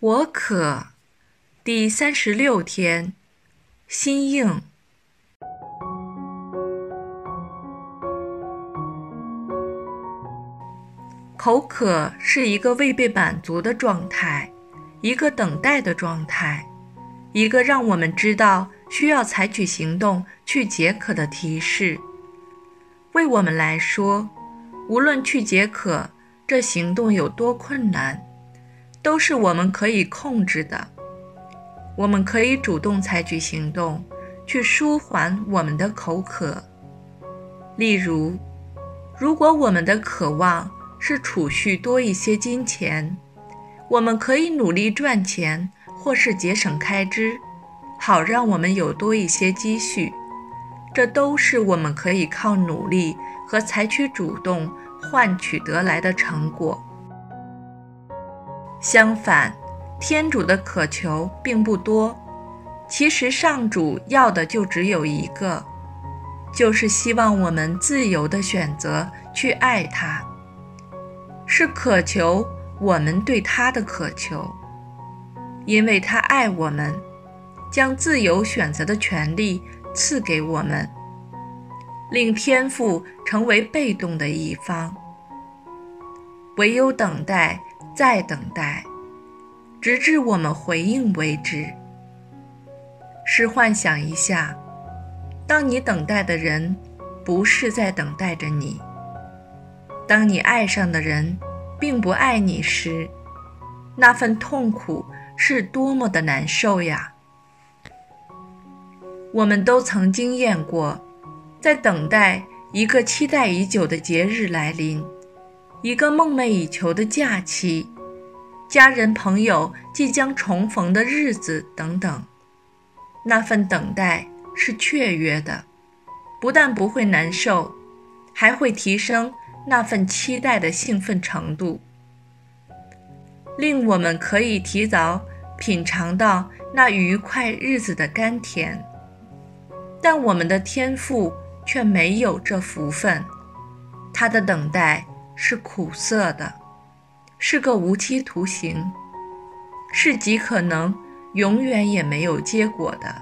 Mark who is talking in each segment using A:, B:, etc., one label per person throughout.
A: 我渴，第三十六天，心硬。口渴是一个未被满足的状态，一个等待的状态，一个让我们知道需要采取行动去解渴的提示。为我们来说，无论去解渴这行动有多困难。都是我们可以控制的，我们可以主动采取行动，去舒缓我们的口渴。例如，如果我们的渴望是储蓄多一些金钱，我们可以努力赚钱，或是节省开支，好让我们有多一些积蓄。这都是我们可以靠努力和采取主动换取得来的成果。相反，天主的渴求并不多。其实上主要的就只有一个，就是希望我们自由的选择去爱他，是渴求我们对他的渴求，因为他爱我们，将自由选择的权利赐给我们，令天父成为被动的一方，唯有等待。再等待，直至我们回应为止。试幻想一下，当你等待的人不是在等待着你，当你爱上的人并不爱你时，那份痛苦是多么的难受呀！我们都曾经验过，在等待一个期待已久的节日来临。一个梦寐以求的假期，家人朋友即将重逢的日子等等，那份等待是雀跃的，不但不会难受，还会提升那份期待的兴奋程度，令我们可以提早品尝到那愉快日子的甘甜。但我们的天赋却没有这福分，他的等待。是苦涩的，是个无期徒刑，是极可能永远也没有结果的。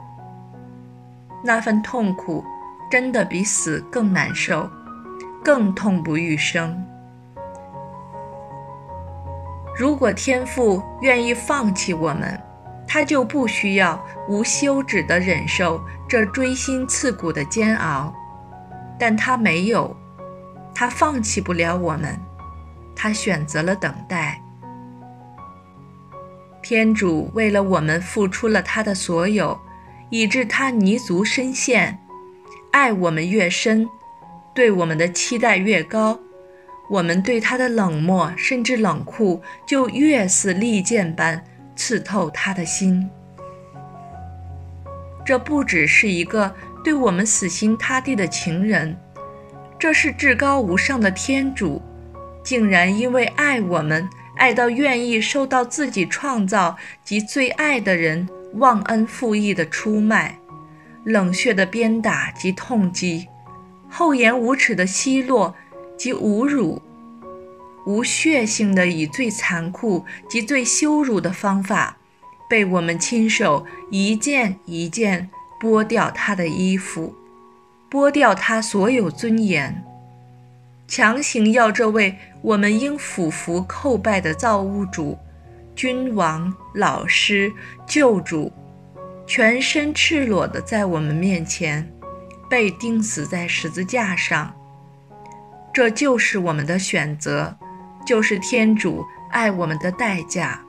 A: 那份痛苦，真的比死更难受，更痛不欲生。如果天父愿意放弃我们，他就不需要无休止地忍受这锥心刺骨的煎熬，但他没有。他放弃不了我们，他选择了等待。天主为了我们付出了他的所有，以致他泥足深陷。爱我们越深，对我们的期待越高，我们对他的冷漠甚至冷酷就越似利剑般刺透他的心。这不只是一个对我们死心塌地的情人。这是至高无上的天主，竟然因为爱我们，爱到愿意受到自己创造及最爱的人忘恩负义的出卖，冷血的鞭打及痛击，厚颜无耻的奚落及侮辱，无血性的以最残酷及最羞辱的方法，被我们亲手一件一件剥掉他的衣服。剥掉他所有尊严，强行要这位我们应俯伏叩拜的造物主、君王、老师、救主，全身赤裸的在我们面前被钉死在十字架上。这就是我们的选择，就是天主爱我们的代价。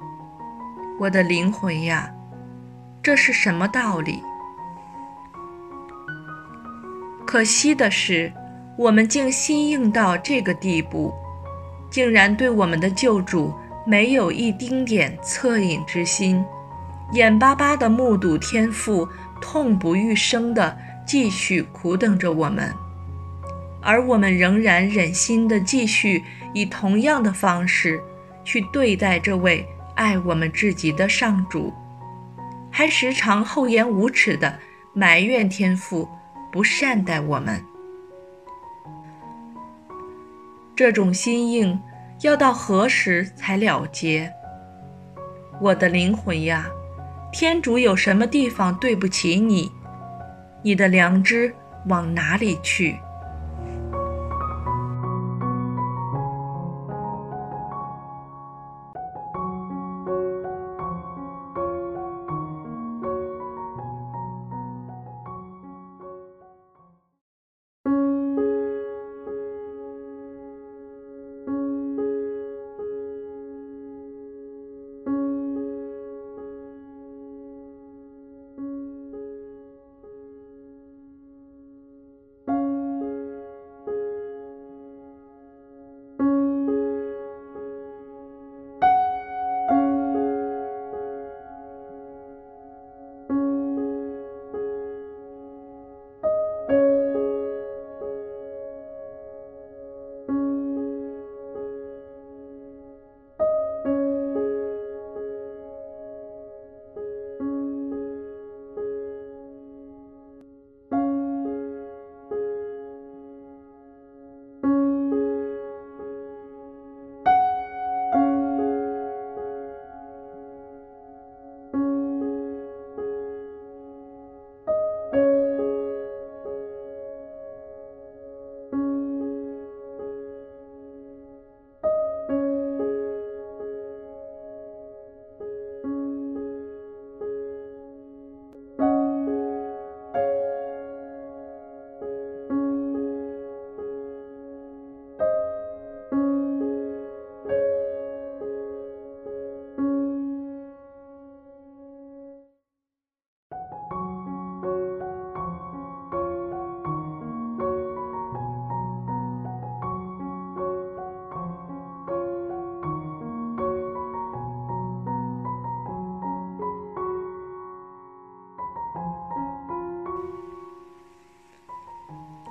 A: 我的灵魂呀，这是什么道理？可惜的是，我们竟心硬到这个地步，竟然对我们的救主没有一丁点恻隐之心，眼巴巴地目睹天父痛不欲生地继续苦等着我们，而我们仍然忍心地继续以同样的方式去对待这位爱我们至极的上主，还时常厚颜无耻地埋怨天父。不善待我们，这种心硬要到何时才了结？我的灵魂呀，天主有什么地方对不起你？你的良知往哪里去？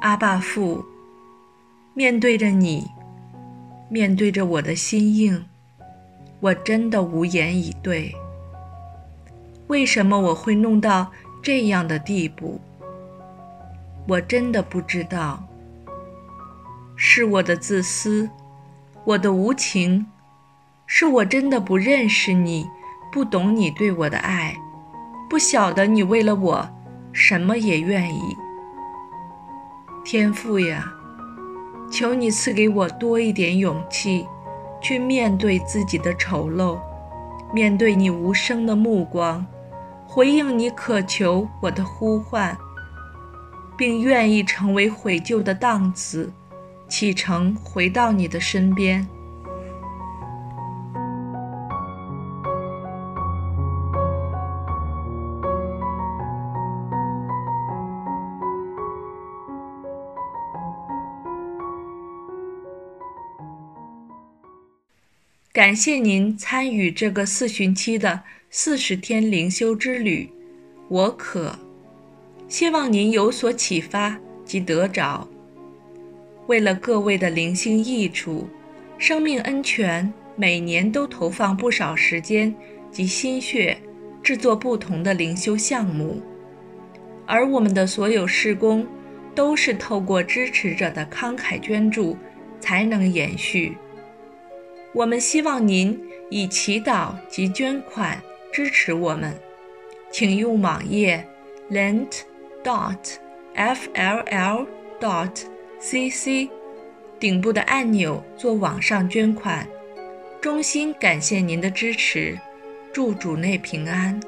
A: 阿爸父，面对着你，面对着我的心硬，我真的无言以对。为什么我会弄到这样的地步？我真的不知道。是我的自私，我的无情，是我真的不认识你，不懂你对我的爱，不晓得你为了我什么也愿意。天父呀，求你赐给我多一点勇气，去面对自己的丑陋，面对你无声的目光，回应你渴求我的呼唤，并愿意成为悔疚的荡子，启程回到你的身边。感谢您参与这个四旬期的四十天灵修之旅，我可希望您有所启发及得着。为了各位的灵性益处，生命恩泉每年都投放不少时间及心血，制作不同的灵修项目，而我们的所有施工都是透过支持者的慷慨捐助才能延续。我们希望您以祈祷及捐款支持我们，请用网页 lent.dot.fll.dot.cc 顶部的按钮做网上捐款。衷心感谢您的支持，祝主内平安。